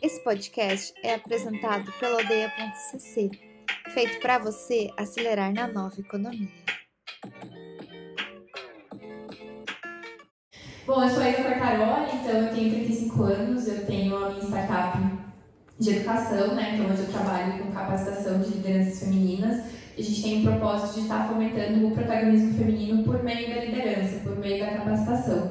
Esse podcast é apresentado pela Aldeia.cc, feito para você acelerar na nova economia. Bom, eu sou a Isa Cortaroli, então eu tenho 35 anos, eu tenho a minha startup de educação, né? Então eu trabalho com capacitação de lideranças femininas. A gente tem o propósito de estar fomentando o protagonismo feminino por meio da liderança, por meio da capacitação.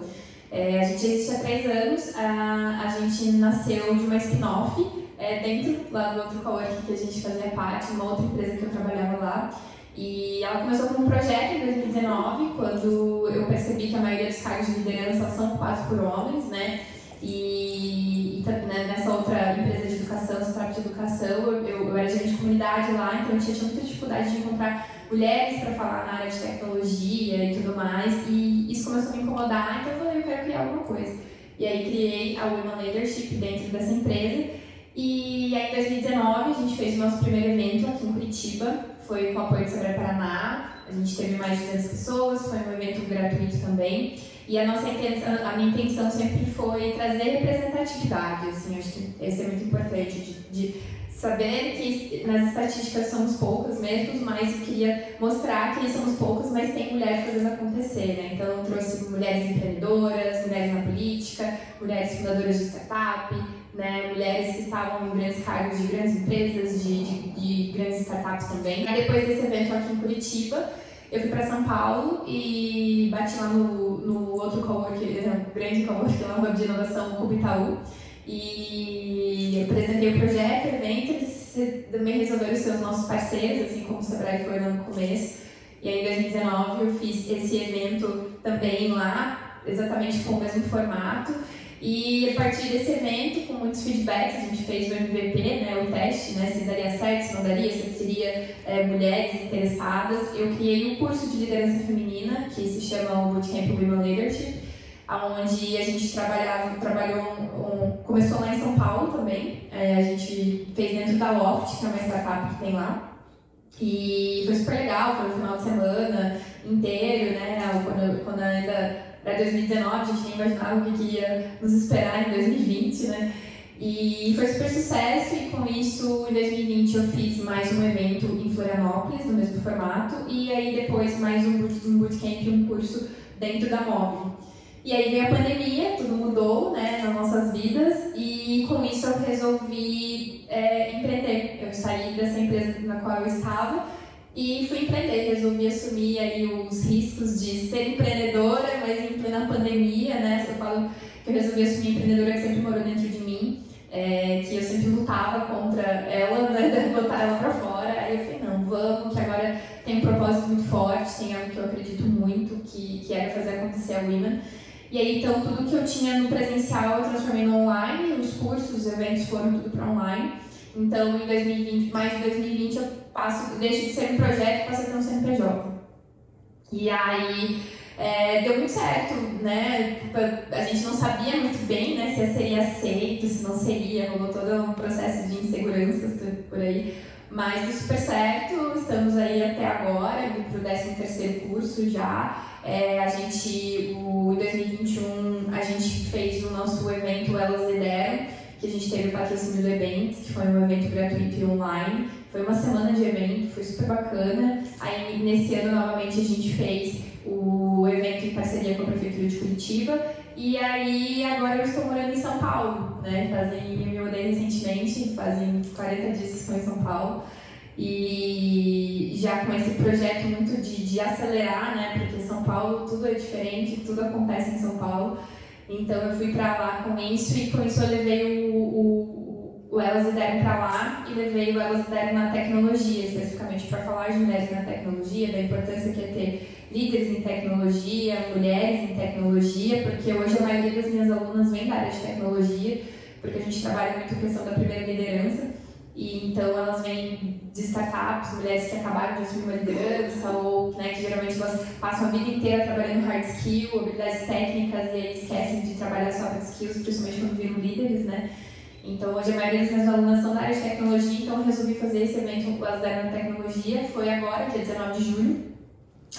É, a gente existe há três anos, a, a gente nasceu de uma spin-off é, dentro lá do outro coworking que a gente fazia parte, uma outra empresa que eu trabalhava lá. E ela começou como um projeto em 2019, quando eu percebi que a maioria dos cargos de liderança são ocupados por homens, né? E, e né, nessa outra empresa educação, startup de educação, eu, eu era gerente de comunidade lá, então eu tinha, tinha muita dificuldade de encontrar mulheres para falar na área de tecnologia e tudo mais. E isso começou a me incomodar, então eu falei, eu quero criar alguma coisa. E aí criei a Women Leadership dentro dessa empresa. E aí em 2019 a gente fez o nosso primeiro evento aqui em Curitiba, foi com o apoio do Sebrae Paraná. A gente teve mais de 200 pessoas, foi um evento gratuito também. E a nossa intenção, a minha intenção sempre foi trazer representatividade, assim, acho que esse é muito importante, de, de saber que nas estatísticas somos poucas mesmo, mas eu queria mostrar que somos poucas, mas tem mulheres fazendo acontecer, né? Então eu trouxe mulheres empreendedoras, mulheres na política, mulheres fundadoras de startup, né? mulheres que estavam em grandes cargos de grandes empresas, de, de, de grandes startups também. Aí depois desse evento aqui em Curitiba, eu fui para São Paulo e bati lá no, no outro cowork, né, grande cowork lá no Hub de Inovação, Cubo Itaú, e apresentei o projeto, o evento, eles também resolveram ser os nossos parceiros, assim como o Sebrae foi no começo. E aí em 2019 eu fiz esse evento também lá, exatamente com o mesmo formato. E a partir desse evento, com muitos feedbacks, a gente fez o MVP, né, o teste, né, se daria certo, se não daria, se teria é, mulheres interessadas. Eu criei um curso de liderança feminina, que se chama o Bootcamp Women Leadership, onde a gente trabalhava, trabalhou, um, começou lá em São Paulo também. É, a gente fez dentro da Loft, que é uma startup que tem lá. E foi super legal, foi o final de semana inteiro, né, quando, quando ainda para 2019, a gente nem imaginava o que ia nos esperar em 2020, né? E foi super sucesso e com isso em 2020 eu fiz mais um evento em Florianópolis, no mesmo formato, e aí depois mais um, bootcamp, um curso dentro da Móvel. E aí veio a pandemia, tudo mudou né, nas nossas vidas e com isso eu resolvi é, empreender. Eu saí dessa empresa na qual eu estava e fui empreender, resolvi assumir aí os riscos de ser empreendedora, mas em plena pandemia, né? Eu falo que eu resolvi assumir empreendedora que sempre morou dentro de mim, é, que eu sempre lutava contra ela, né? Botar ela pra fora. Aí eu falei, não, vamos, que agora tem um propósito muito forte, tem algo que eu acredito muito, que, que era fazer acontecer a Women. E aí, então, tudo que eu tinha no presencial eu transformei no online, os cursos, os eventos foram tudo para online. Então, em 2020, mais de 2020, eu passo, deixo de ser um projeto e passo a ter um CNPJ. E aí, é, deu muito certo, né? A gente não sabia muito bem né, se seria aceito, se não seria, rolou todo um processo de inseguranças por aí. Mas deu super certo, estamos aí até agora, indo para o 13 terceiro curso já. É, a gente, o, em 2021, a gente fez o nosso evento Elas Lideram, que a gente teve o patrocínio do Events, que foi um evento gratuito e online. Foi uma semana de evento, foi super bacana. Aí, nesse ano, novamente, a gente fez o evento em parceria com a Prefeitura de Curitiba. E aí, agora eu estou morando em São Paulo, né? Fazem, eu me mudei recentemente, fazem 40 dias que estou em São Paulo. E já com esse projeto muito de, de acelerar, né? Porque São Paulo tudo é diferente, tudo acontece em São Paulo. Então eu fui para lá com isso e com isso eu levei o, o, o Elas Lideram para lá e levei o Elas Lideram na tecnologia, especificamente para falar de mulheres na tecnologia, da importância que é ter líderes em tecnologia, mulheres em tecnologia, porque hoje a maioria das minhas alunas vem da área de tecnologia, porque a gente trabalha muito a questão da primeira liderança. E então elas vêm de startups, mulheres que acabaram de assumir uma liderança, ou né, que geralmente elas passam a vida inteira trabalhando hard skill, habilidades técnicas, e aí esquecem de trabalhar soft skills, principalmente quando viram líderes, né? Então hoje a maioria das minhas alunas são da área de tecnologia, então eu resolvi fazer esse evento com as da Tecnologia, foi agora, dia 19 de julho.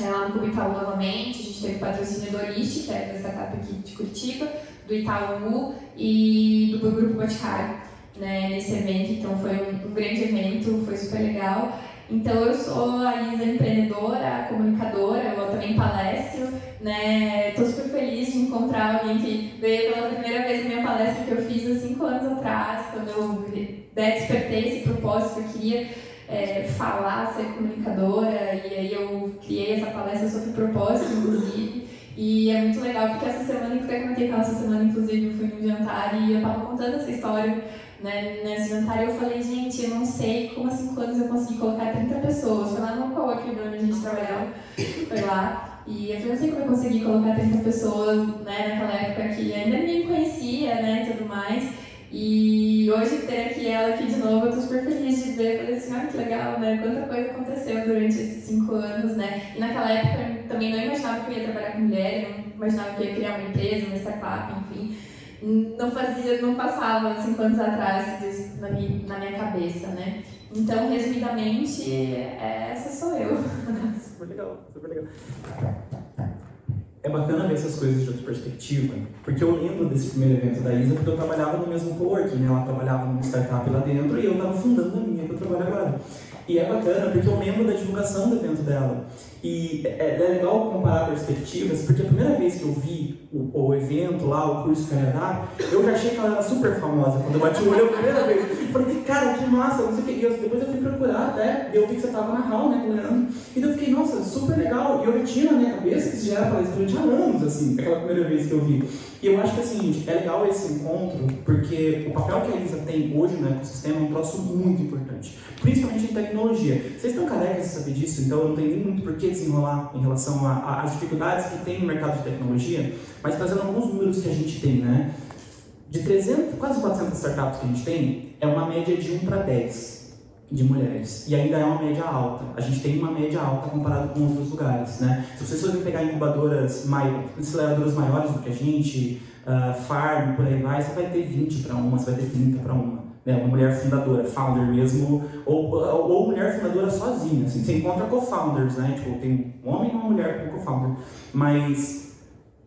é, lá no Itaú novamente, a gente teve patrocínio do Olist, que é da startup aqui de Curitiba, do Itaú e do Grupo Boticário né, nesse evento, então foi um, um grande evento, foi super legal. Então eu sou a Isa empreendedora, comunicadora, eu também palestro, né? Tô super feliz de encontrar alguém que veio pela primeira vez na minha palestra que eu fiz há cinco anos atrás, quando eu né, despertei esse propósito que eu queria é, falar, ser comunicadora, e aí eu criei essa palestra sobre propósito, inclusive. E é muito legal porque essa semana, eu até comentei com ela essa semana, inclusive, eu fui num jantar e eu tava contando essa história né, nesse jantar eu falei, gente, eu não sei como há cinco anos eu consegui colocar 30 pessoas. Foi lá no co-work onde a gente trabalhava, foi lá. E eu falei, não sei como eu consegui colocar 30 pessoas, né, naquela época que ainda ninguém conhecia, né, e tudo mais. E hoje ter aqui ela aqui de novo, eu tô super feliz de ver. Falei assim, olha que legal, né? Quanta coisa aconteceu durante esses cinco anos, né? E naquela época eu também não imaginava que eu ia trabalhar com mulher, não imaginava que eu ia criar uma empresa, uma startup, enfim não fazia, não passava cinco anos atrás na minha, na minha cabeça, né? Então, resumidamente, é, essa sou eu. Super legal, super legal. É bacana ver essas coisas de outra perspectiva, porque eu lembro desse primeiro evento da Isa, porque eu trabalhava no mesmo coworking, né? Ela trabalhava numa startup lá dentro e eu estava fundando a minha que eu trabalho agora. E é bacana porque eu lembro da divulgação do evento dela. E é, é legal comparar perspectivas, porque a primeira vez que eu vi o, o evento lá, o curso dar, eu já achei que ela era super famosa. Quando eu bati o olho a primeira vez, eu falei, cara, que massa, não sei o que. E eu, depois eu fui procurar até, eu vi que você estava na HAL, né, com o Leandro. E eu fiquei, nossa, super legal. E eu já tinha na minha cabeça que você já era palestrante há anos, assim, aquela primeira vez que eu vi. E eu acho que assim, é legal esse encontro, porque o papel que a Elisa tem hoje no ecossistema é um troço muito importante, principalmente em tecnologia. Vocês estão carecas de saber disso, então eu não tenho nem muito por que desenrolar em relação às dificuldades que tem no mercado de tecnologia, mas trazendo alguns números que a gente tem, né? De 300, quase 400 startups que a gente tem, é uma média de 1 para 10 de mulheres. E ainda é uma média alta. A gente tem uma média alta comparado com outros lugares, né? Se vocês forem pegar incubadoras, mai, aceleradoras maiores do que a gente, uh, farm, por aí vai, você vai ter 20 para uma, você vai ter 30 para uma. Né? Uma mulher fundadora, founder mesmo, ou, ou, mulher fundadora sozinha. Assim. Você encontra co-founders, né? Tipo, tem um homem e uma mulher como co-founder. Mas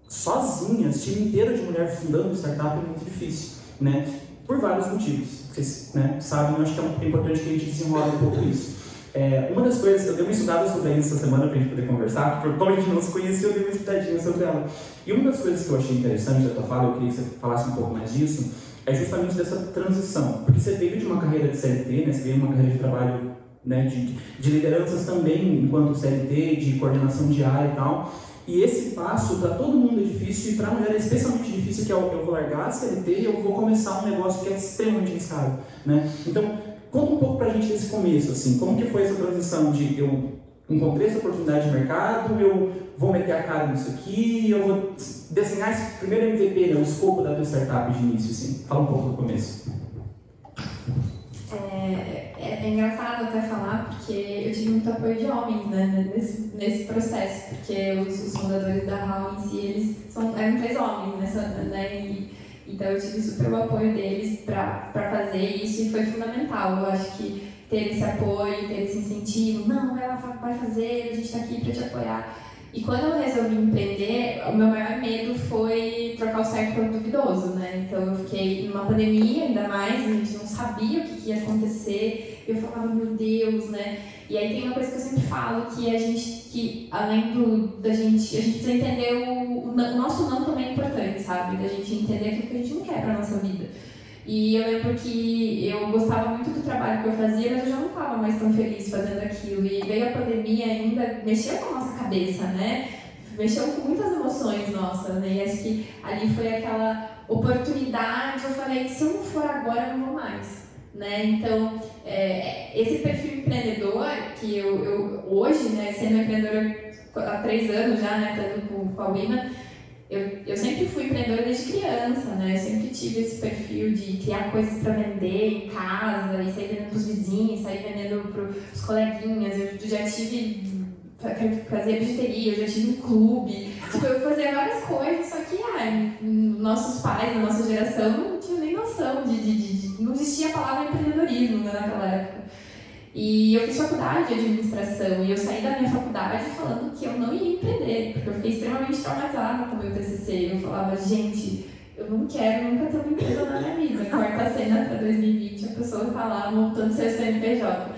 sozinhas, time inteiro de mulher fundando startup é muito difícil, né? Por vários motivos vocês né, sabem, eu acho que é importante que a gente desenrole um pouco isso. É, uma das coisas, eu dei uma estudada sobre isso essa semana para a gente poder conversar, porque como a gente não se conhecia, eu dei uma estudadinha sobre ela. E uma das coisas que eu achei interessante da tua fala, eu queria que você falasse um pouco mais disso, é justamente dessa transição. Porque você veio de uma carreira de CLT, né, você veio de uma carreira de trabalho né, de, de lideranças também enquanto CLT, de coordenação diária e tal. E esse passo para todo mundo é difícil e para a mulher é especialmente difícil, que é eu vou largar a CLT e eu vou começar um negócio que é extremamente arriscado, né? Então, conta um pouco para a gente desse começo, assim, como que foi essa transição de eu encontrei essa oportunidade de mercado, eu vou meter a cara nisso aqui, eu vou desenhar esse primeiro MVP, né, o escopo da tua startup de início, assim. Fala um pouco do começo. É, é, é, engraçado até falar, porque eu tive muito apoio de homens né, nesse, nesse processo, porque os, os fundadores da HAL em si, eles são, eram três homens, nessa, né, e, então eu tive super o apoio deles para fazer isso e foi fundamental. Eu acho que ter esse apoio, ter esse incentivo, não, ela vai fazer, a gente está aqui para te apoiar. E quando eu resolvi empreender, o meu maior medo foi trocar o certo pelo duvidoso, né? Então eu fiquei numa pandemia, ainda mais, a gente não sabia o que, ia acontecer. Eu falava, meu Deus, né? E aí tem uma coisa que eu sempre falo, que a gente, que além do, da gente, a gente precisa entender o, o nosso não também é importante, sabe? Da gente entender aquilo que a gente não quer pra nossa vida. E eu lembro que eu gostava muito do trabalho que eu fazia, mas eu já não estava mais tão feliz fazendo aquilo. E veio a pandemia ainda, mexeu com a nossa cabeça, né? Mexeu com muitas emoções nossas, né? E acho que ali foi aquela oportunidade. Eu falei: se eu não for agora, eu não vou mais. Né? Então, é, esse perfil empreendedor que eu, eu hoje, né, sendo empreendedora há três anos já, né, estando com, com a Wima, eu, eu sempre fui empreendedora desde criança, né? Eu sempre tive esse perfil de criar coisas para vender em casa e sair vendendo para os vizinhos, sair vendendo para os coleguinhas. Eu já tive fazer bijuteria, eu já tive um clube. Tipo, eu fazia várias coisas, só que ai, nossos pais, na nossa geração, não tinham nem noção de, de, de, de Não existia a palavra empreendedorismo né, naquela época. E eu fiz faculdade de administração e eu saí da minha faculdade falando que eu não ia empreender, porque eu fiquei extremamente traumatizada com o meu TCC. Eu falava, gente, eu não quero nunca ter uma empresa na minha vida. Corta a cena para 2020, a pessoa tá lá montando seu CNPJ.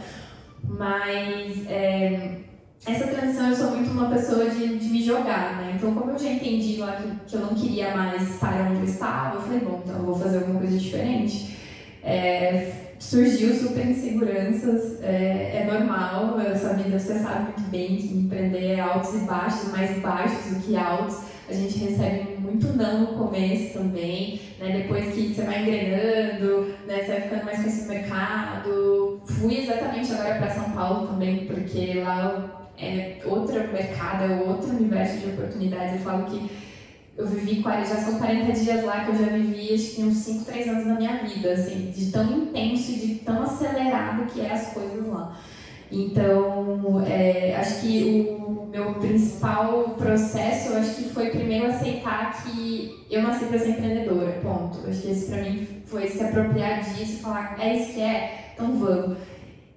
Mas é, essa transição eu sou muito uma pessoa de, de me jogar, né? Então, como eu já entendi lá que, que eu não queria mais estar onde eu estava, eu falei, bom, então eu vou fazer alguma coisa diferente. É, surgiu super inseguranças, é, é normal, essa vida você sabe muito bem que empreender é altos e baixos, mais baixos do que altos. A gente recebe muito não no começo também, né? depois que você vai engrenando, né? você vai ficando mais conhecido no mercado. Fui exatamente agora para São Paulo também, porque lá é outro mercado, é outro universo de oportunidades. Eu falo que eu vivi, já são 40 dias lá que eu já vivi, acho que uns 5, 3 anos da minha vida, assim, de tão intenso e de tão acelerado que é as coisas lá. Então, é, acho que o meu principal processo, acho que foi primeiro aceitar que eu nasci para ser empreendedora, ponto. Acho que esse para mim foi se apropriar disso falar, é isso que é, então vamos.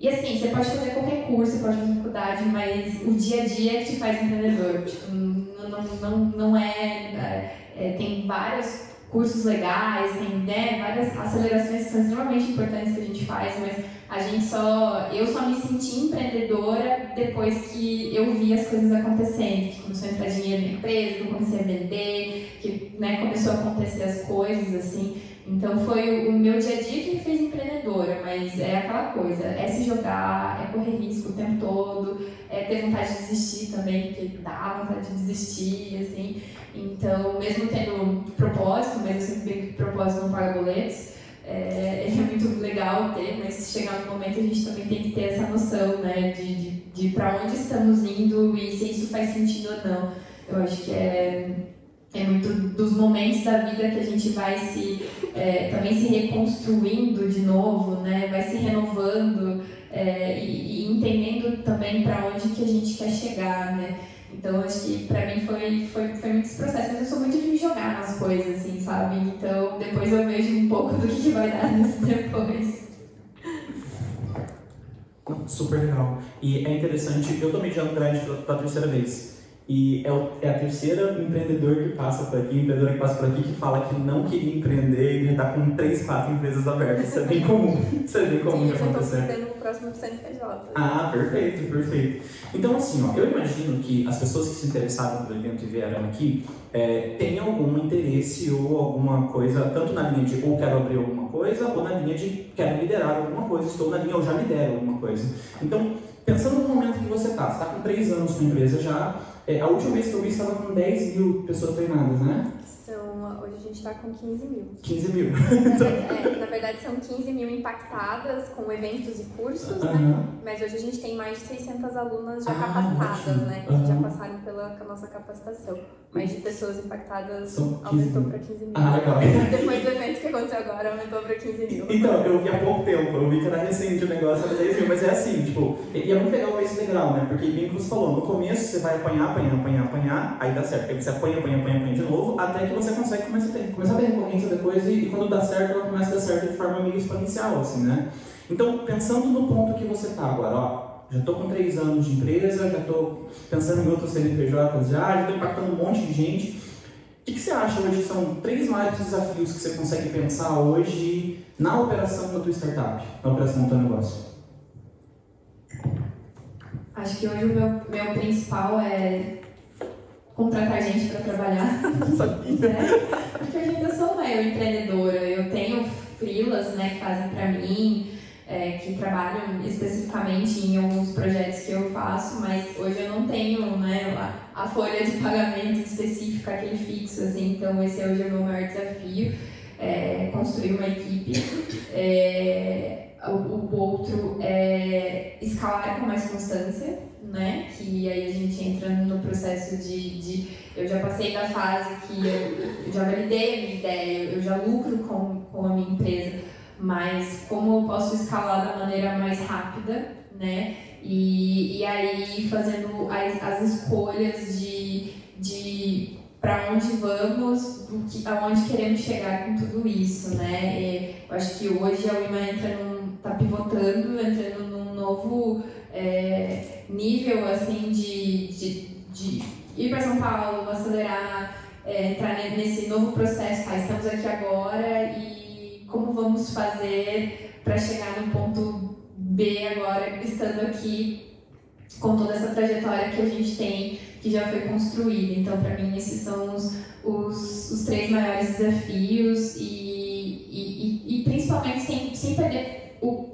E assim, você pode fazer qualquer curso, você pode fazer faculdade, mas o dia a dia é que te faz empreendedor. Tipo, não, não, não é, é, é Tem vários cursos legais, tem né, várias acelerações que são extremamente importantes que a gente faz, mas a gente só. Eu só me senti empreendedora depois que eu vi as coisas acontecendo, que começou a entrar dinheiro na empresa, que eu comecei a vender, que né, começou a acontecer as coisas, assim. Então foi o meu dia a dia que me fez empreendedora, mas é aquela coisa, é se jogar, é correr risco o tempo todo, é ter vontade de desistir também, porque dá vontade de desistir, assim. Então, mesmo tendo propósito, mesmo sempre que propósito não paga boletos, é, é, muito legal ter, mas chegar no momento a gente também tem que ter essa noção, né, de, de, de para onde estamos indo e se isso faz sentido ou não. Eu acho que é é muito dos momentos da vida que a gente vai se é, também se reconstruindo de novo, né? Vai se renovando é, e, e, entendendo também para onde que a gente quer chegar, né? Então acho que para mim foi, foi, foi muito esse processo, mas eu sou muito de me jogar nas coisas, assim, sabe? Então depois eu vejo um pouco do que, que vai dar nisso depois. Super legal. E é interessante, eu tomei de grande pela terceira vez. E é, o, é, a terceira empreendedor que passa por aqui, empreendedora que passa por aqui, que fala que não queria empreender e já está com três, quatro empresas abertas. Isso é bem comum. Isso é bem comum Sim, de acontecer. Eu estou no próximo CNPJ. Ah, perfeito, perfeito. Então, assim, ó, eu imagino que as pessoas que se interessaram pelo evento e vieram aqui é, tenham algum interesse ou alguma coisa, tanto na linha de ou quero abrir alguma coisa, ou na linha de quero liderar alguma coisa, estou na linha ou já lidero alguma coisa. Então, pensando no momento que você está, você está com três anos com a empresa já, é, a última vez que eu vi estava com 10 mil pessoas treinadas, né? Gente está com 15 mil. 15 mil. é, na verdade, são 15 mil impactadas com eventos e cursos, né? Mas hoje a gente tem mais de 600 alunas já ah, capacitadas, né? Que já passaram pela nossa capacitação. Mais de pessoas impactadas aumentou para 15 mil. Ah, legal. Depois do evento que aconteceu agora, aumentou para 15 mil. Então, eu vi há pouco tempo, eu vi que era recente o negócio, era 10 mil, mas é assim, tipo, e é muito legal esse legal, né? Porque bem que você falou, no começo você vai apanhar, apanhar, apanhar, apanhar, aí dá certo. Aí você apanha, apanha, apanha, apanha de novo, até que você consegue começar a ter, começar a ter recorrência depois e, e, quando dá certo, ela começa a dar certo de forma meio exponencial, assim, né? Então, pensando no ponto que você está agora, ó, já estou com três anos de empresa, já estou pensando em outros CNPJs já, já estou impactando um monte de gente. O que, que você acha hoje são três maiores desafios que você consegue pensar hoje na operação da tua startup, na operação do teu negócio? Acho que hoje o meu, meu principal é contratar gente para trabalhar. né? Porque hoje ainda sou eu empreendedora, eu tenho frilas né, que fazem para mim, é, que trabalham especificamente em alguns projetos que eu faço, mas hoje eu não tenho né, a, a folha de pagamento específica, aquele fixo, assim, então esse hoje é o meu maior desafio, é, construir uma equipe. É, o, o outro é escalar com mais constância, né? Que aí a gente entra no processo de, de eu já passei da fase que eu, eu já validei a minha ideia, eu já lucro com, com a minha empresa, mas como eu posso escalar da maneira mais rápida, né? E, e aí fazendo as, as escolhas de, de para onde vamos, do que, aonde queremos chegar com tudo isso, né? E eu acho que hoje a UIMA entra num, tá pivotando, entrando num novo é, nível assim de, de, de ir para São Paulo, acelerar, é, entrar nesse novo processo. Tá, estamos aqui agora e como vamos fazer para chegar no ponto B agora, estando aqui com toda essa trajetória que a gente tem, que já foi construída. Então, para mim, esses são os, os, os, três maiores desafios e, e, e, e principalmente sem, sem perder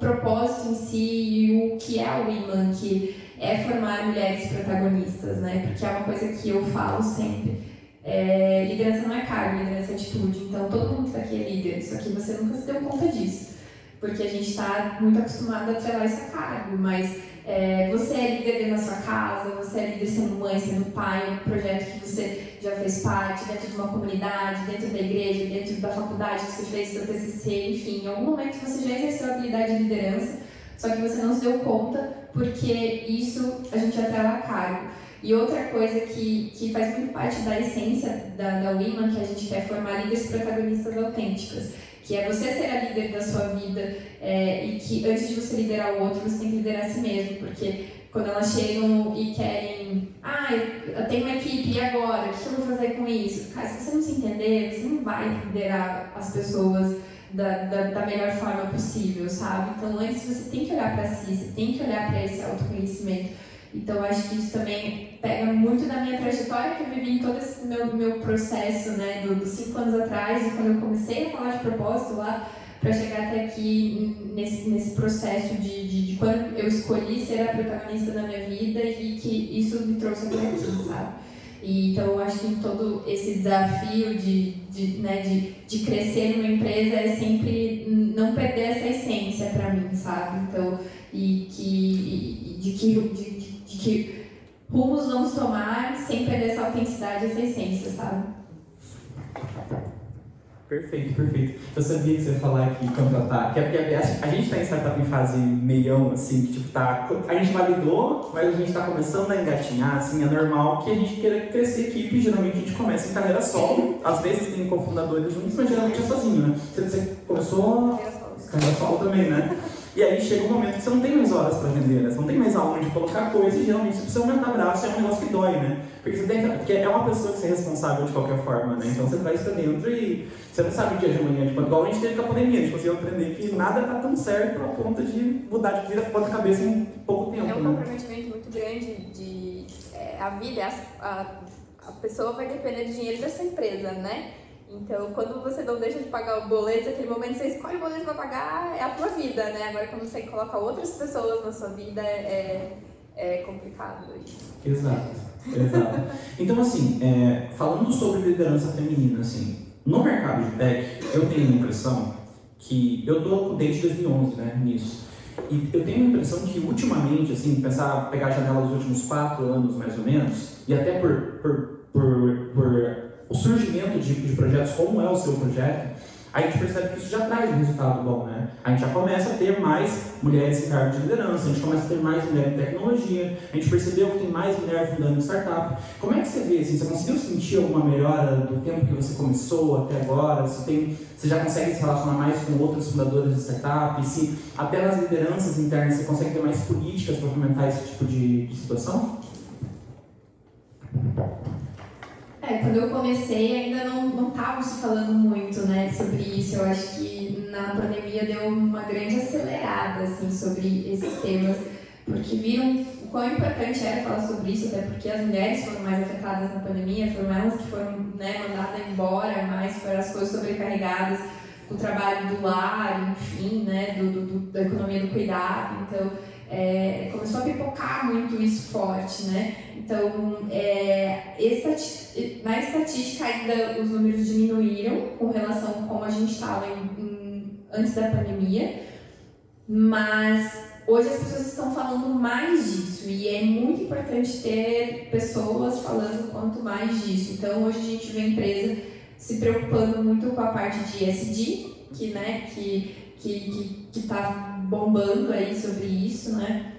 propósito em si e o que é o Iman, que é formar mulheres protagonistas, né? Porque é uma coisa que eu falo sempre. É, liderança não é cargo, liderança é atitude. Então, todo mundo que está aqui é líder, só que você nunca se deu conta disso. Porque a gente está muito acostumado a atrelar esse cargo, mas é, você é líder dentro da sua casa, você é líder sendo mãe, sendo pai, um projeto que você já fez parte, dentro de uma comunidade, dentro da igreja, dentro da faculdade que você fez seu TCC, enfim, em algum momento você já exerceu a habilidade de liderança, só que você não se deu conta porque isso a gente atrela a cargo. E outra coisa que, que faz muito parte da essência da, da que a gente quer formar líderes protagonistas autênticas que é você ser a líder da sua vida é, e que antes de você liderar o outro, você tem que liderar a si mesmo, porque quando elas chegam e querem, ah, eu tenho uma equipe, e agora? O que eu vou fazer com isso? Cara, se você não se entender, você não vai liderar as pessoas da, da, da melhor forma possível, sabe? Então, antes você tem que olhar para si, você tem que olhar para esse autoconhecimento. Então, acho que isso também pega muito da minha trajetória que eu vivi em todo esse meu, meu processo, né, dos cinco anos atrás, e quando eu comecei a falar de propósito lá, para chegar até aqui nesse, nesse processo de, de, de, quando eu escolhi ser a protagonista da minha vida e que isso me trouxe até aqui, sabe? E, então, eu acho que todo esse desafio de, de, né, de, de crescer numa empresa é sempre não perder essa essência para mim, sabe? Então, e que, de que de, que rumos vamos tomar sem perder essa autenticidade, essa essência, sabe? Perfeito, perfeito. Eu sabia que você ia falar que contratar, que é porque a gente está em startup em fase meião, assim, que tipo, tá, a gente validou, mas a gente está começando a engatinhar, assim, é normal que a gente queira crescer equipe, geralmente a gente começa em carreira solo, às vezes tem cofundadores juntos, mas geralmente é sozinho, né? Você, começou carreira solo também, né? E aí chega um momento que você não tem mais horas para vender, né? Você não tem mais aonde colocar coisa e geralmente você precisa aumentar braço, é um negócio que dói, né? Porque, você tem que, porque é uma pessoa que você é responsável de qualquer forma, né? Então você traz pra dentro e você não sabe o dia de amanhã. Tipo, igual a gente teve com a pandemia, a gente conseguiu aprender que nada tá tão certo a ponto de mudar de vida ponta cabeça em pouco tempo. É um né? comprometimento muito grande de é, a vida, a, a, a pessoa vai depender do dinheiro dessa empresa, né? Então, quando você não deixa de pagar o boleto, aquele momento você escolhe o boleto para pagar, é a tua vida, né? Agora, quando você coloca outras pessoas na sua vida, é, é complicado isso. Exato, exato. Então, assim, é, falando sobre liderança feminina, assim, no mercado de tech, eu tenho a impressão que eu tô desde 2011, né, nisso. E eu tenho a impressão que ultimamente, assim, pensar, pegar a janela dos últimos quatro anos, mais ou menos, e até por, por, por, por o surgimento de, de projetos como é o seu projeto, a gente percebe que isso já traz um resultado bom, né? A gente já começa a ter mais mulheres em cargo de liderança, a gente começa a ter mais mulheres em tecnologia, a gente percebeu que tem mais mulher fundando startup. Como é que você vê, assim, você conseguiu sentir alguma melhora do tempo que você começou até agora? Tem, você já consegue se relacionar mais com outros fundadores de startup? Se até nas lideranças internas você consegue ter mais políticas para fomentar esse tipo de, de situação? É, quando eu comecei ainda não não estava se falando muito, né, sobre isso. Eu acho que na pandemia deu uma grande acelerada assim sobre esses temas, porque viram o quão importante era falar sobre isso, até porque as mulheres foram mais afetadas na pandemia, foram elas que foram né, mandadas embora, mais foram as coisas sobrecarregadas o trabalho do lar, enfim, né, do, do, da economia do cuidado. Então, é, começou a pipocar muito isso forte, né? Então, é, na estatística ainda os números diminuíram com relação a como a gente estava antes da pandemia, mas hoje as pessoas estão falando mais disso e é muito importante ter pessoas falando quanto mais disso. Então, hoje a gente vê a empresa se preocupando muito com a parte de SD, que, né, que que que, que tá bombando aí sobre isso, né?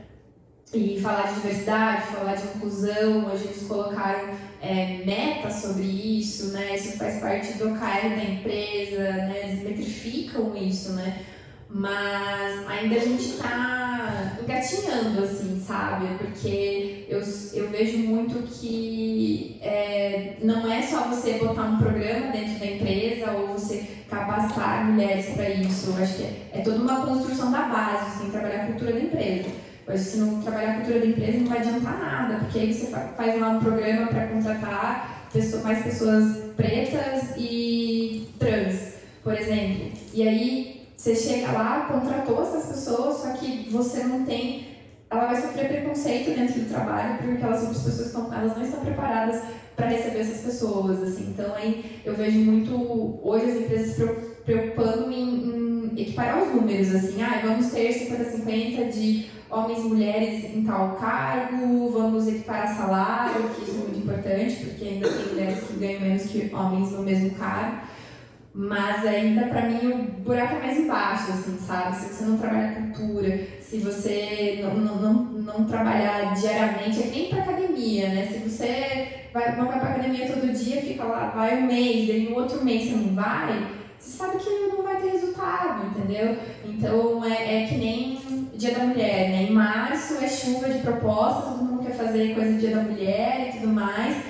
E falar de diversidade, falar de inclusão, hoje eles colocaram é, metas sobre isso, né? Isso faz parte do OKR da empresa, né? Eles metrificam isso, né? mas ainda a gente está engatinhando, assim, sabe? Porque eu, eu vejo muito que é, não é só você botar um programa dentro da empresa ou você capacitar mulheres para isso. Eu acho que é, é toda uma construção da base, você tem que trabalhar a cultura da empresa. Mas se não trabalhar a cultura da empresa, não vai adiantar nada, porque aí você faz lá um programa para contratar mais pessoas pretas e trans, por exemplo. E aí você chega lá, contratou essas pessoas, só que você não tem. Ela vai sofrer preconceito dentro do trabalho, porque elas outras pessoas estão, elas não estão preparadas para receber essas pessoas. Assim. Então aí eu vejo muito hoje as empresas se preocupando em, em equiparar os números, assim, ah, vamos ter 50-50 de homens e mulheres em tal cargo, vamos equiparar salário, que isso é muito importante, porque ainda tem mulheres que ganham menos que homens no mesmo cargo. Mas ainda para mim o buraco é mais embaixo, assim, sabe? Se você não trabalha cultura, se você não, não, não, não trabalhar diariamente, é nem pra academia, né? Se você vai, não vai pra academia todo dia, fica lá, vai um mês, daí no outro mês você não vai, você sabe que não vai ter resultado, entendeu? Então é, é que nem Dia da Mulher, né? Em março é chuva de proposta, todo mundo quer fazer coisa do Dia da Mulher e tudo mais.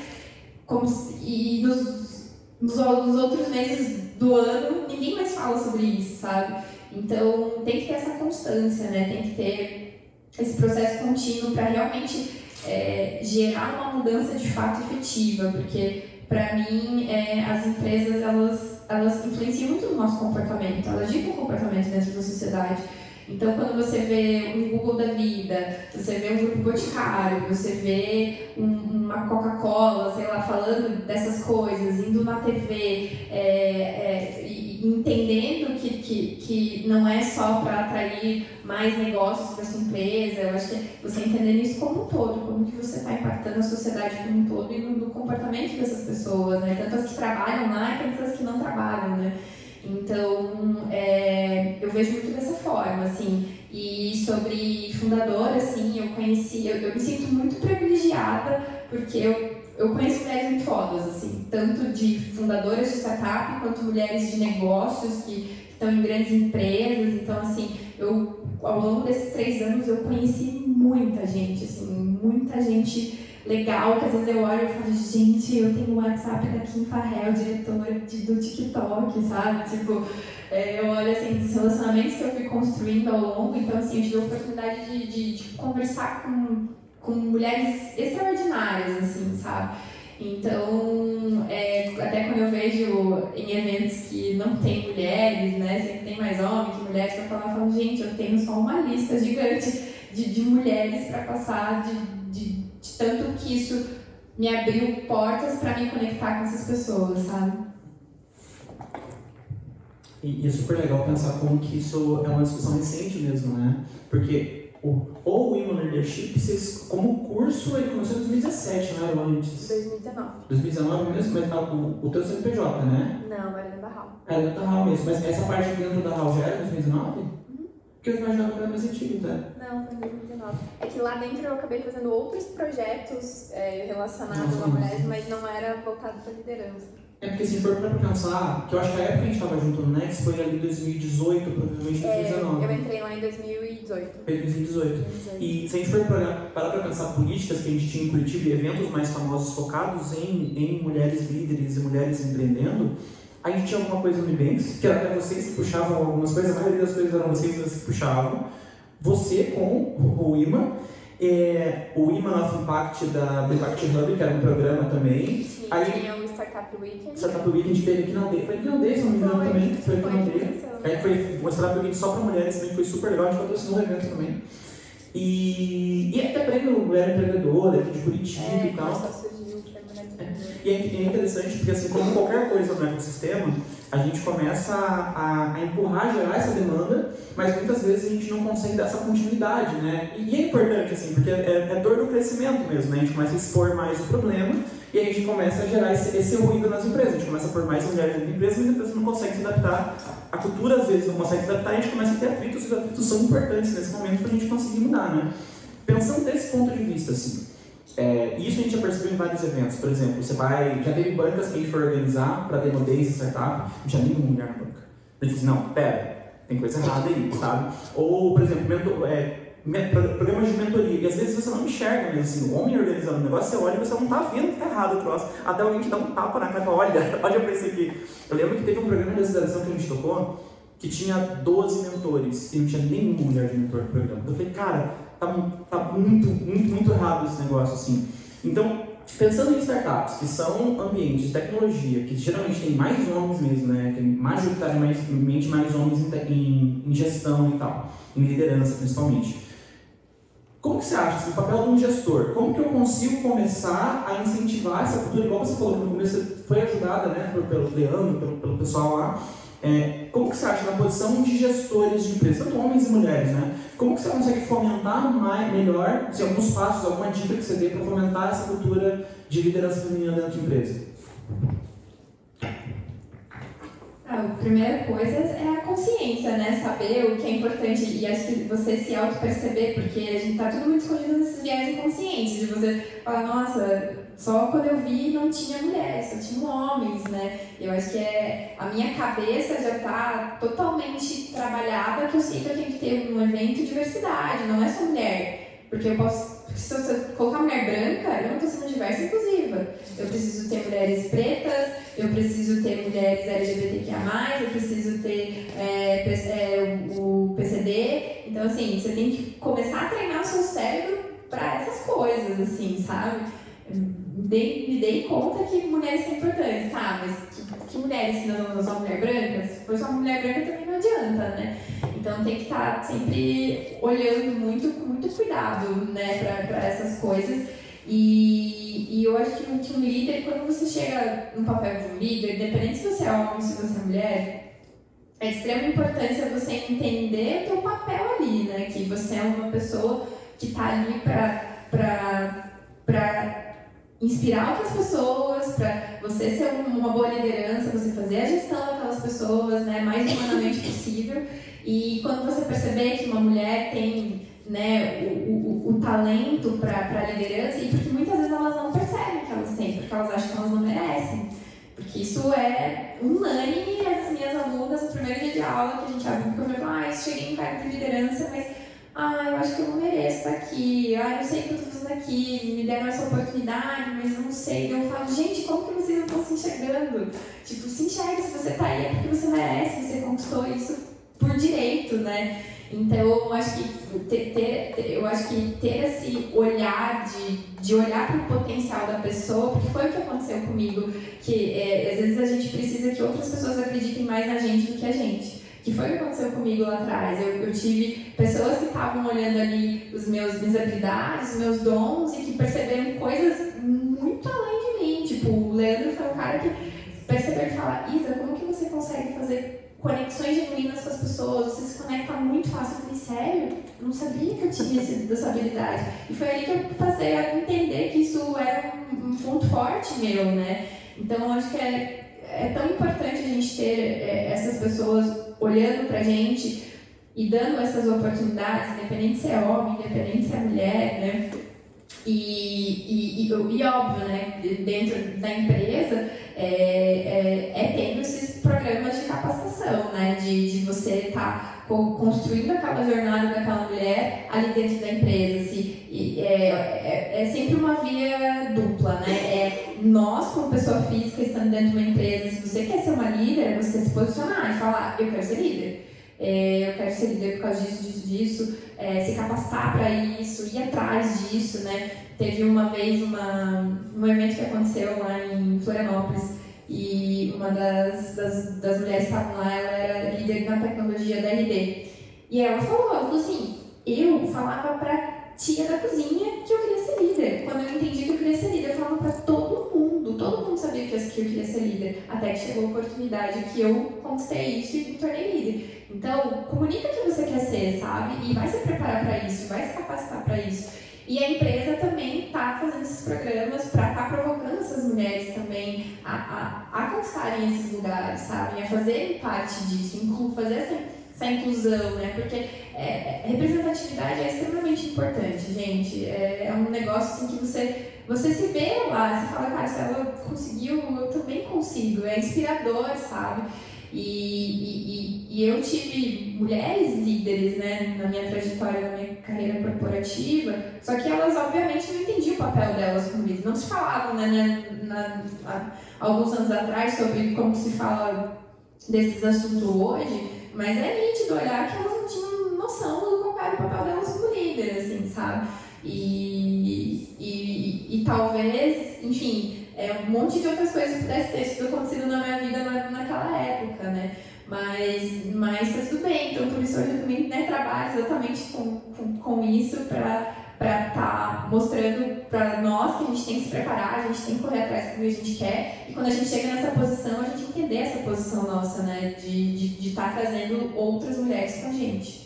Como se, e nos, nos, nos outros meses do ano ninguém mais fala sobre isso, sabe? Então tem que ter essa constância, né? Tem que ter esse processo contínuo para realmente é, gerar uma mudança de fato efetiva, porque para mim é, as empresas elas elas influenciam muito no nosso comportamento, elas ditam o comportamento dentro da sociedade. Então, quando você vê um Google da vida, você vê um grupo boticário, você vê um, uma Coca-Cola, sei lá, falando dessas coisas, indo na TV, é, é, entendendo que, que, que não é só para atrair mais negócios para sua empresa, eu acho que você entendendo isso como um todo, como que você está impactando a sociedade como um todo e no, no comportamento dessas pessoas, né? Tanto as que trabalham lá quanto as que não trabalham, né? Então, é, eu vejo muito dessa forma, assim. E sobre fundadora, assim, eu conheci, eu, eu me sinto muito privilegiada, porque eu, eu conheço mulheres muito fodas, assim, tanto de fundadoras de startup, quanto mulheres de negócios que estão em grandes empresas. Então, assim, eu, ao longo desses três anos, eu conheci muita gente, assim, muita gente legal, que às vezes eu olho e falo, gente, eu tenho o WhatsApp da Kim Farrell, diretora de, do TikTok, sabe? Tipo, é, eu olho assim, dos relacionamentos que eu fui construindo ao longo, então assim, eu tive a oportunidade de, de, de conversar com, com mulheres extraordinárias, assim, sabe? Então, é, até quando eu vejo em eventos que não tem mulheres, né, sempre tem mais homens que mulheres para falar, eu falo, gente, eu tenho só uma lista gigante de, de mulheres para passar de, de de tanto que isso me abriu portas para me conectar com essas pessoas, sabe? E, e, é super legal pensar como que isso é uma discussão recente mesmo, né? Porque ou o Women Leadership, vocês, como curso, ele começou em 2017, não era o antes? 2019. 2019 mesmo? Mas tá, o, o teu CNPJ, né? Não, era da HAL. Era da HAL mesmo, mas essa parte dentro da HAL já era 2019? Uhum. Porque eu imaginava que era mais antigo, né? Não, foi em 2019. É que lá dentro eu acabei fazendo outros projetos é, relacionados a mulheres, mas não era voltado para liderança. É porque se for para pensar, que eu acho que a época que a gente estava junto no Next foi ali 2018, provavelmente 2019. É, eu entrei lá em 2018. Foi 2018. 2018. E se a gente for parar para pensar políticas que a gente tinha em Curitiba e eventos mais famosos focados em, em mulheres líderes e mulheres empreendendo, a gente tinha alguma coisa no Nubanks, que era até vocês que puxavam algumas coisas, a maioria das coisas eram vocês que puxavam você com o IMA, é, o IMA Nosso Impact da, do Impact Hub, que era um programa também. Sim, Aí, Startup Weekend. Startup Weekend teve aqui na D. Foi aqui na D, se não me engano também. Foi aqui na D. Aí foi um Startup Weekend só para mulheres também, foi super legal, a gente patrocinou o evento também. E, e até prêmio Mulher Empreendedora aqui de Curitiba é, e tal. É. E é, é interessante porque assim, como qualquer coisa no ecossistema, a gente começa a, a, empurrar, gerar essa demanda, mas muitas vezes a gente não consegue dar essa continuidade, né? E, é importante, assim, porque é, é, dor do crescimento mesmo, né? A gente começa a expor mais o problema e a gente começa a gerar esse, esse ruído nas empresas. A gente começa a pôr mais mulheres nas empresas, mas a empresa não consegue se adaptar. A cultura, às vezes, não consegue se adaptar e a gente começa a ter atritos, e os atritos são importantes nesse momento para a gente conseguir mudar, né? Pensando desse ponto de vista, assim, é, isso a gente já percebeu em vários eventos. Por exemplo, você vai. Já teve bancas que a gente foi organizar para Demo Days e startup, não tinha nenhuma mulher na banca. A gente disse, não, pera, tem coisa errada aí, sabe? Ou, por exemplo, mentor, é, programas de mentoria, e às vezes você não enxerga mesmo assim, o homem organizando o negócio, você olha e você não tá vendo que tá errado o troço. Até alguém te dá um tapa na cara, olha, olha pra isso aqui. Eu lembro que teve um programa de aceleração que a gente tocou, que tinha 12 mentores, e não tinha nenhuma mulher de mentor no programa. Eu falei, cara, tá, tá muito, muito, muito errado esse negócio assim. Então, pensando em startups, que são ambientes de tecnologia, que geralmente tem mais homens mesmo, né? Tem majoritariamente mais homens em, em, em gestão e tal, em liderança principalmente. Como que você acha, assim, o papel de um gestor, como que eu consigo começar a incentivar essa cultura, igual você falou no começo foi ajudada né, pelo Leandro, pelo, pelo pessoal lá, é, como que você acha na posição de gestores de empresas, tanto homens e mulheres, né? Como que você consegue fomentar mais, melhor, se alguns passos, alguma dica que você dê para fomentar essa cultura de liderança feminina dentro de empresa? A primeira coisa é a consciência, né? Saber o que é importante e acho que você se auto-perceber, porque a gente tá tudo muito escondido nesses viés inconscientes, de você falar, nossa, só quando eu vi não tinha mulheres, só tinha homens, né? Eu acho que é a minha cabeça já tá totalmente trabalhada que eu sei que tenho que ter um evento diversidade, não é só mulher. Porque eu posso se eu colocar mulher branca, eu não estou sendo diversa e inclusiva. Eu preciso ter mulheres pretas, eu preciso ter mulheres LGBTQIA+, eu preciso ter é, é, o PCD. Então, assim, você tem que começar a treinar o seu cérebro para essas coisas, assim, sabe? Dei, me dei conta que mulheres são importantes, tá? Mas que, que mulheres que não são mulher branca? Se for só mulher branca também não adianta, né? Então tem que estar tá sempre olhando muito, com muito cuidado, né, para essas coisas. E, e eu acho que um, que um líder, quando você chega no papel de um líder, independente se você é homem ou se você é mulher, é de extrema importância você entender o seu papel ali, né? Que você é uma pessoa que está ali para inspirar outras pessoas, para você ser uma boa liderança, você fazer a gestão daquelas pessoas, né, mais humanamente possível. E quando você perceber que uma mulher tem né, o, o, o talento para a liderança, e porque muitas vezes elas não percebem que elas têm, porque elas acham que elas não merecem. Porque isso é unânime as minhas alunas no primeiro dia de aula que a gente abre um eu ah, eu cheguei em cargo de liderança, mas ah, eu acho que eu não mereço estar aqui, ah, eu sei que eu estou aqui, me deram essa oportunidade, mas não sei. Eu falo, gente, como que vocês não estão se enxergando? Tipo, se enxerga, se você está aí é porque você merece, você conquistou isso por direito, né? Então, eu acho que ter, ter, eu acho que ter esse olhar de, de olhar para o potencial da pessoa, porque foi o que aconteceu comigo, que é, às vezes a gente precisa que outras pessoas acreditem mais na gente do que a gente. Que foi o que aconteceu comigo lá atrás. Eu, eu tive pessoas que estavam olhando ali os meus, minhas habilidades, os meus dons e que perceberam coisas muito além de mim. Tipo, o Leandro foi um cara que percebeu e fala, Isa, como que você consegue fazer conexões genuínas com as pessoas, você se conecta muito fácil. Eu falei, sério? Eu não sabia que eu tinha essa habilidade. E foi aí que eu passei a entender que isso era um, um ponto forte meu, né? Então, acho que é, é tão importante gente ter é, essas pessoas olhando pra gente e dando essas oportunidades, independente se é homem, independente se é mulher, né? E, e, e, e óbvio, né, dentro da empresa, é, é, é tendo esses programas de capacitação, né, de, de você estar tá construindo aquela jornada daquela mulher ali dentro da empresa. Se, e, é, é, é, sempre uma via dupla, né? É nós, como pessoa física, estando dentro de uma empresa, se você quer ser uma líder, você se posicionar e falar, eu quero ser líder. É, eu quero ser líder por causa disso, disso, disso, é, se capacitar para isso, ir atrás disso, né? Teve uma vez uma, um evento que aconteceu lá em Florianópolis e uma das, das, das mulheres que estavam lá, ela era líder na tecnologia da RD. E ela falou, ela falou assim, eu falava pra tia da cozinha que eu queria ser líder. Quando eu entendi que eu queria ser líder, eu falava pra todo mundo, todo mundo sabia que eu, que eu queria ser líder. Até que chegou a oportunidade que eu conquistei isso e me tornei líder. Então, comunica o que você quer ser, sabe? E vai se preparar para isso, vai se capacitar para isso. E a empresa também está fazendo esses programas para estar tá provocando essas mulheres também a, a, a conquistarem esses lugares, sabe? A fazerem parte disso, inclu, fazer essa, essa inclusão, né? Porque é, é representatividade é extremamente importante, gente. É, é um negócio assim, que você, você se vê lá, você fala, cara, se ela conseguiu, eu também consigo. É inspirador, sabe? E, e, e, eu tive mulheres líderes, né, na minha trajetória, na minha carreira corporativa, só que elas, obviamente, não entendiam o papel delas como líderes. Não se falavam, né, na, na, alguns anos atrás sobre como se fala desses assuntos hoje, mas é nítido olhar que elas não tinham noção do qual era o papel delas como líder, assim, sabe? E, e, e, talvez, enfim, é, um monte de outras coisas pudesse ter sido acontecido na minha vida na, naquela época, né? Mas, mas tá tudo bem, então por isso eu também né, trabalho exatamente com, com, com isso para para estar tá mostrando para nós que a gente tem que se preparar, a gente tem que correr atrás do que a gente quer, e quando a gente chega nessa posição, a gente entender essa posição nossa, né, de estar tá trazendo outras mulheres com a gente.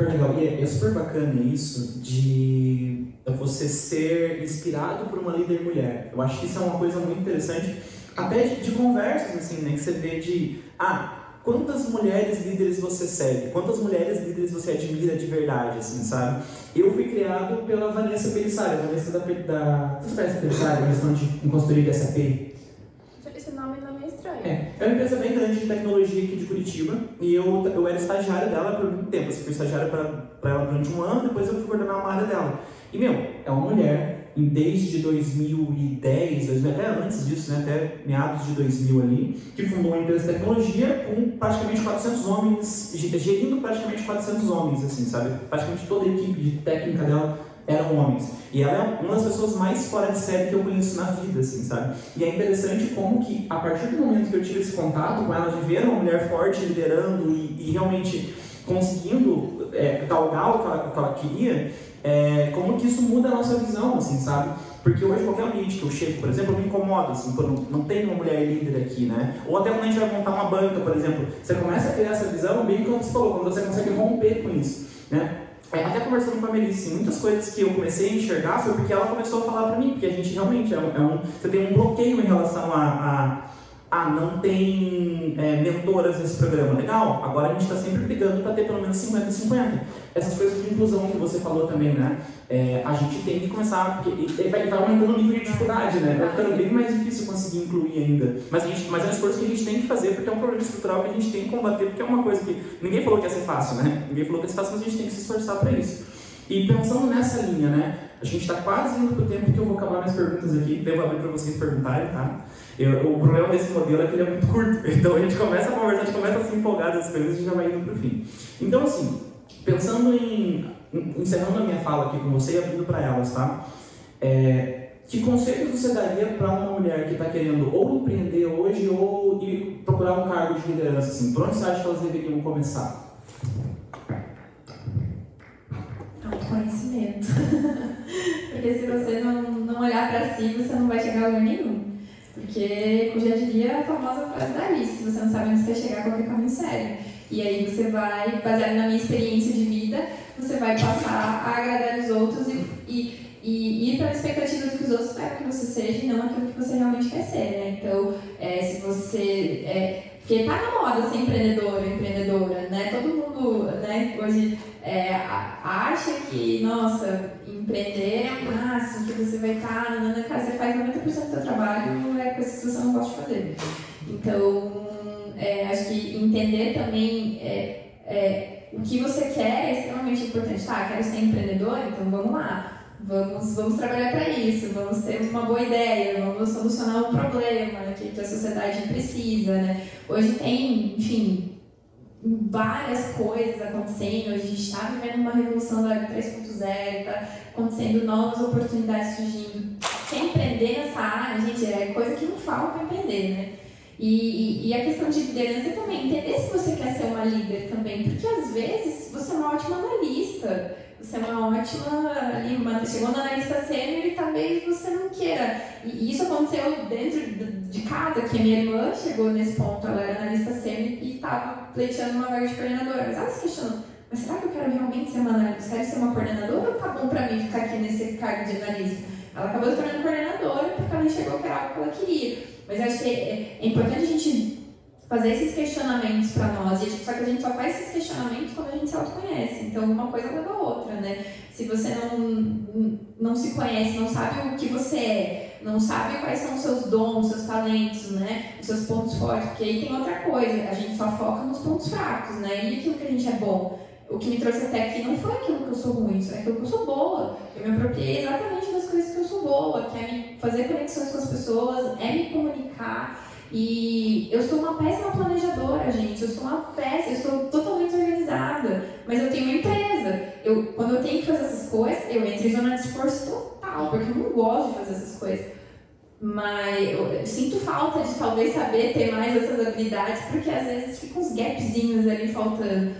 Super legal, e é, é super bacana isso de você ser inspirado por uma líder mulher. Eu acho que isso é uma coisa muito interessante, até de, de conversas, assim, né, que você vê de, ah, quantas mulheres líderes você segue? Quantas mulheres líderes você admira de verdade, assim, sabe? Eu fui criado pela Vanessa Pelissari, a Vanessa da... da você conhece a Pelissari, questão de de SAP? Esse nome não é estranho. É, uma empresa bem grande de tecnologia aqui de Curitiba e eu, eu era estagiário dela por muito tempo. Eu fui estagiário para ela durante um ano, depois eu fui coordenar uma área dela. E, meu, é uma mulher desde 2010, 2000, até antes disso, né, até meados de 2000 ali, que fundou uma empresa de tecnologia com praticamente 400 homens, gerindo praticamente 400 homens, assim, sabe? Praticamente toda a equipe de técnica dela eram homens. E ela é uma das pessoas mais fora de série que eu conheço na vida, assim, sabe? E é interessante como que, a partir do momento que eu tive esse contato com ela, de ver uma mulher forte liderando e, e realmente conseguindo é, galgar o que ela, o que ela queria, é, como que isso muda a nossa visão, assim, sabe? Porque hoje, qualquer ambiente que eu chego, por exemplo, eu me incomodo, assim, quando não tem uma mulher líder aqui, né? Ou até quando a gente vai montar uma banca, por exemplo, você começa a criar essa visão, bem como você falou, quando você consegue romper com isso, né? É, até conversando com a Melissa, muitas coisas que eu comecei a enxergar foi porque ela começou a falar para mim, porque a gente realmente é um, é um, você tem um bloqueio em relação a, a ah, não tem é, mentoras nesse programa. Legal, agora a gente está sempre brigando para ter pelo menos 50 e 50. Essas coisas de inclusão que você falou também, né? É, a gente tem que começar, porque vai, vai aumentando o nível de dificuldade, né? Vai ficando bem mais difícil conseguir incluir ainda. Mas, a gente, mas é um esforço que a gente tem que fazer, porque é um problema estrutural que a gente tem que combater, porque é uma coisa que ninguém falou que ia ser fácil, né? Ninguém falou que ia ser fácil, mas a gente tem que se esforçar para isso. E pensando nessa linha, né? A gente está quase indo para o tempo que eu vou acabar minhas perguntas aqui, devo abrir para vocês perguntarem, tá? Eu, o problema desse modelo é que ele é muito curto, então a gente começa a conversar, a gente começa a se empolgar das coisas e já vai indo para o fim. Então, assim, pensando em. encerrando a minha fala aqui com você e abrindo para elas, tá? É, que conselhos você daria para uma mulher que está querendo ou empreender hoje ou procurar um cargo de liderança? Assim, por onde você acha que elas deveriam começar? Autoconhecimento. Porque se você não, não olhar para si, você não vai chegar a lugar nenhum. Porque, como já diria a famosa frase da Alice, se você não sabe onde você quer chegar, qualquer caminho sério. E aí você vai, baseado na minha experiência de vida, você vai passar a agradar os outros e, e, e ir pela expectativa do que os outros esperam que você seja e não aquilo que você realmente quer ser, né? Então, é, se você... É, porque tá na moda ser empreendedor, empreendedora, né? Todo mundo, né, hoje é, acha que, nossa, empreender é o máximo, que você vai estar, tá, na casa, você faz 90% do seu trabalho é coisa que você não gosta de fazer. Então, é, acho que entender também é, é, o que você quer é extremamente importante. Tá, quero ser empreendedor, então vamos lá. Vamos, vamos trabalhar para isso, vamos ter uma boa ideia, vamos solucionar um problema que, que a sociedade precisa. Né? Hoje tem, enfim, várias coisas acontecendo. A gente está vivendo uma revolução da 3.0, está acontecendo novas oportunidades surgindo. Quem empreender nessa área, gente, é coisa que não fala para empreender, né? E, e, a questão de liderança também, entender se você quer ser uma líder também, porque às vezes você é uma ótima analista, você é uma ótima ali, chegou na analista sênior e talvez você não queira. E isso aconteceu dentro de casa, que a minha irmã chegou nesse ponto, ela era analista sênior e estava pleiteando uma vaga de coordenadora. Mas ela se questionou, mas será que eu quero realmente ser uma analista? Quero ser uma coordenadora ou tá bom para mim ficar aqui nesse cargo de analista? Ela acabou se tornando coordenadora porque ela enxergou que era algo que ela queria. Mas acho que é, é importante a gente fazer esses questionamentos para nós. só que a gente só faz esses questionamentos quando a gente se autoconhece. Então, uma coisa leva a outra, né? Se você não, não se conhece, não sabe o que você é, não sabe quais são os seus dons, seus talentos, né? Os seus pontos fortes, porque aí tem outra coisa, a gente só foca nos pontos fracos, né? E aquilo que a gente é bom. O que me trouxe até aqui não foi aquilo que eu sou ruim, é aquilo que eu sou boa. Eu me apropriei exatamente das coisas que eu sou boa, que é me fazer conexões com as pessoas, é me comunicar. E eu sou uma péssima planejadora, gente. Eu sou uma péssima, eu sou totalmente organizada. Mas eu tenho uma empresa. Eu, quando eu tenho que fazer essas coisas, eu entro em zona de esforço total, porque eu não gosto de fazer essas coisas. Mas eu sinto falta de talvez saber ter mais essas habilidades, porque às vezes ficam uns gapzinhos ali faltando.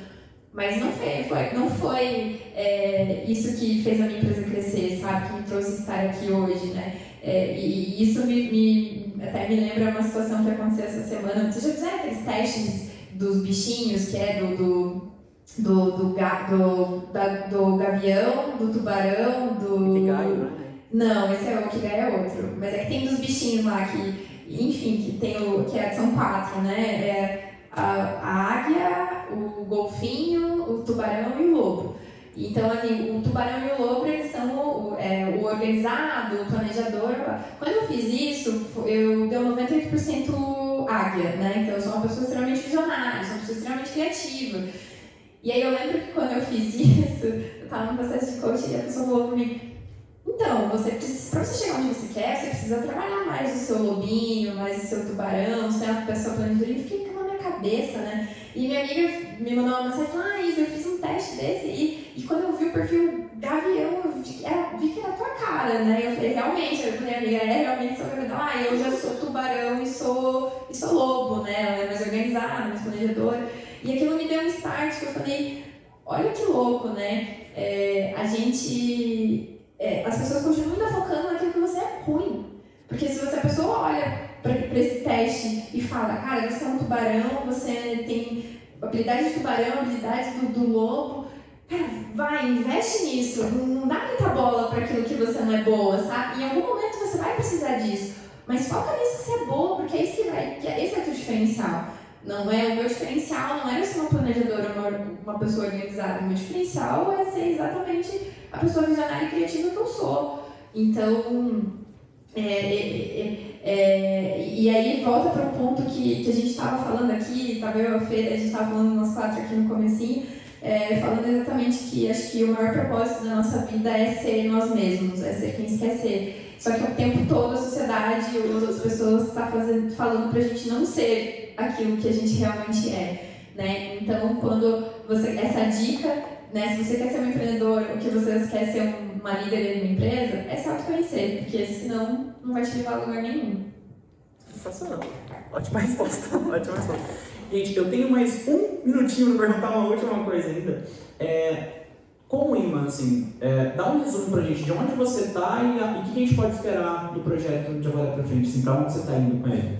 Mas não foi, foi não foi é, isso que fez a minha empresa crescer, sabe? Que me trouxe estar aqui hoje, né? É, e, e, isso me, me, até me lembra uma situação que aconteceu essa semana. Vocês já fizeram aqueles testes dos bichinhos, que é do, do do, do, do, da, do gavião, do tubarão, do. Ikigai, né? Não, esse é o Ikigai é outro. Mas é que tem dos bichinhos lá que, enfim, que tem o. que é, são quatro, né? É a, a águia, o golfinho, o tubarão e o lobo. Então, ali, o tubarão e o lobo, eles são o, é, o organizado, o planejador. Quando eu fiz isso, eu deu 98% águia, né? Então, eu sou uma pessoa extremamente visionária, sou uma pessoa extremamente criativa. E aí, eu lembro que quando eu fiz isso, eu estava no processo de coaching e a pessoa falou comigo, então, você precisa, pra você chegar onde você quer, você precisa trabalhar mais o seu lobinho, mais o seu tubarão, ser uma pessoa planejadora. E fiquei com na minha cabeça, né? E minha amiga me mandou uma mensagem e falou, ah, Isa, eu fiz teste desse. E, e quando eu vi o perfil Gavião, eu vi, era, vi que era a tua cara, né? Eu falei, realmente, eu falei, amiga, é realmente sou Gavião. Ah, eu já sou tubarão e sou, e sou lobo, né? Ela é mais organizada, mais planejadora. E aquilo me deu um start que eu falei, olha que louco, né? É, a gente é, as pessoas continuam ainda focando naquilo que você é ruim. Porque se você, a pessoa olha para esse teste e fala, cara, você é um tubarão, você tem habilidade de tubarão, habilidade do, do lobo, cara, vai, investe nisso. Não dá muita bola para aquilo que você não é boa, sabe? Em algum momento você vai precisar disso. Mas foca nisso que você é boa, porque é isso que vai, que é, esse é o teu diferencial. Não é o meu diferencial, não é ser uma planejadora, uma, uma pessoa organizada. O meu diferencial é ser exatamente a pessoa visionária e criativa que eu sou. Então, é, é, é, é e aí volta para o ponto que, que a gente estava falando aqui, estava eu a Fê, a gente estava falando nós quatro aqui no comecinho, é, falando exatamente que acho que o maior propósito da nossa vida é ser nós mesmos, é ser quem se quer ser. Só que o tempo todo a sociedade ou as outras pessoas tá fazendo, falando para a gente não ser aquilo que a gente realmente é. Né? Então, quando você essa dica, né, se você quer ser um empreendedor ou que você quer ser uma líder de uma empresa, é se autoconhecer, porque senão não vai te levar a lugar nenhum. Sensacional. Ótima resposta. Ótima resposta. Gente, eu tenho mais um minutinho para perguntar uma última coisa ainda. É, como imã, assim, é, dá um resumo pra gente de onde você está e, o que a gente pode esperar do projeto de agora para frente, assim, para onde você está indo com ele.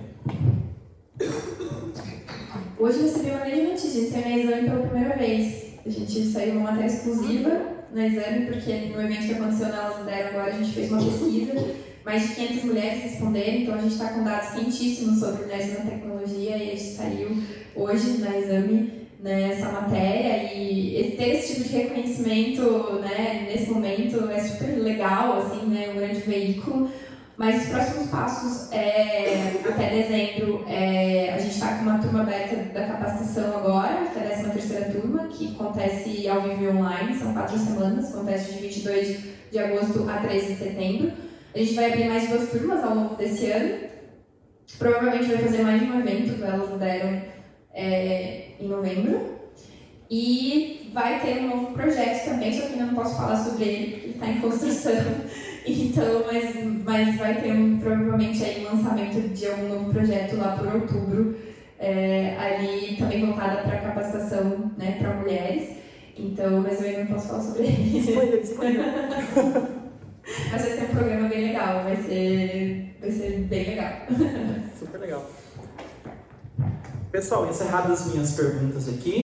Hoje eu recebi uma grande notícia, na exame pela primeira vez. A gente saiu uma matéria exclusiva na exame, porque no evento que aconteceu na Elas Deram agora a gente fez uma pesquisa, mais de 500 mulheres responderam, então a gente está com dados quentíssimos sobre mulheres na tecnologia e a gente saiu hoje na exame nessa né, matéria e ter esse tipo de reconhecimento né, nesse momento é super legal, assim, né, um grande veículo. Mas os próximos passos, é, até dezembro, é, a gente está com uma turma aberta da capacitação agora, que é a 13 terceira turma, que acontece ao vivo e online, são quatro semanas, acontece de 22 de agosto a 13 de setembro. A gente vai abrir mais duas turmas ao longo desse ano. Provavelmente vai fazer mais de um evento, elas deram é, em novembro. E vai ter um novo projeto também, só que ainda não posso falar sobre ele porque está em construção. Então, mas, mas vai ter um, provavelmente aí lançamento de algum novo projeto lá por outubro, é, ali também voltada para capacitação né, para mulheres. Então, mas eu ainda não posso falar sobre ele. Spoiler, spoiler. mas vai ser um programa bem legal, vai ser, vai ser bem legal. Super legal. Pessoal, encerradas as minhas perguntas aqui,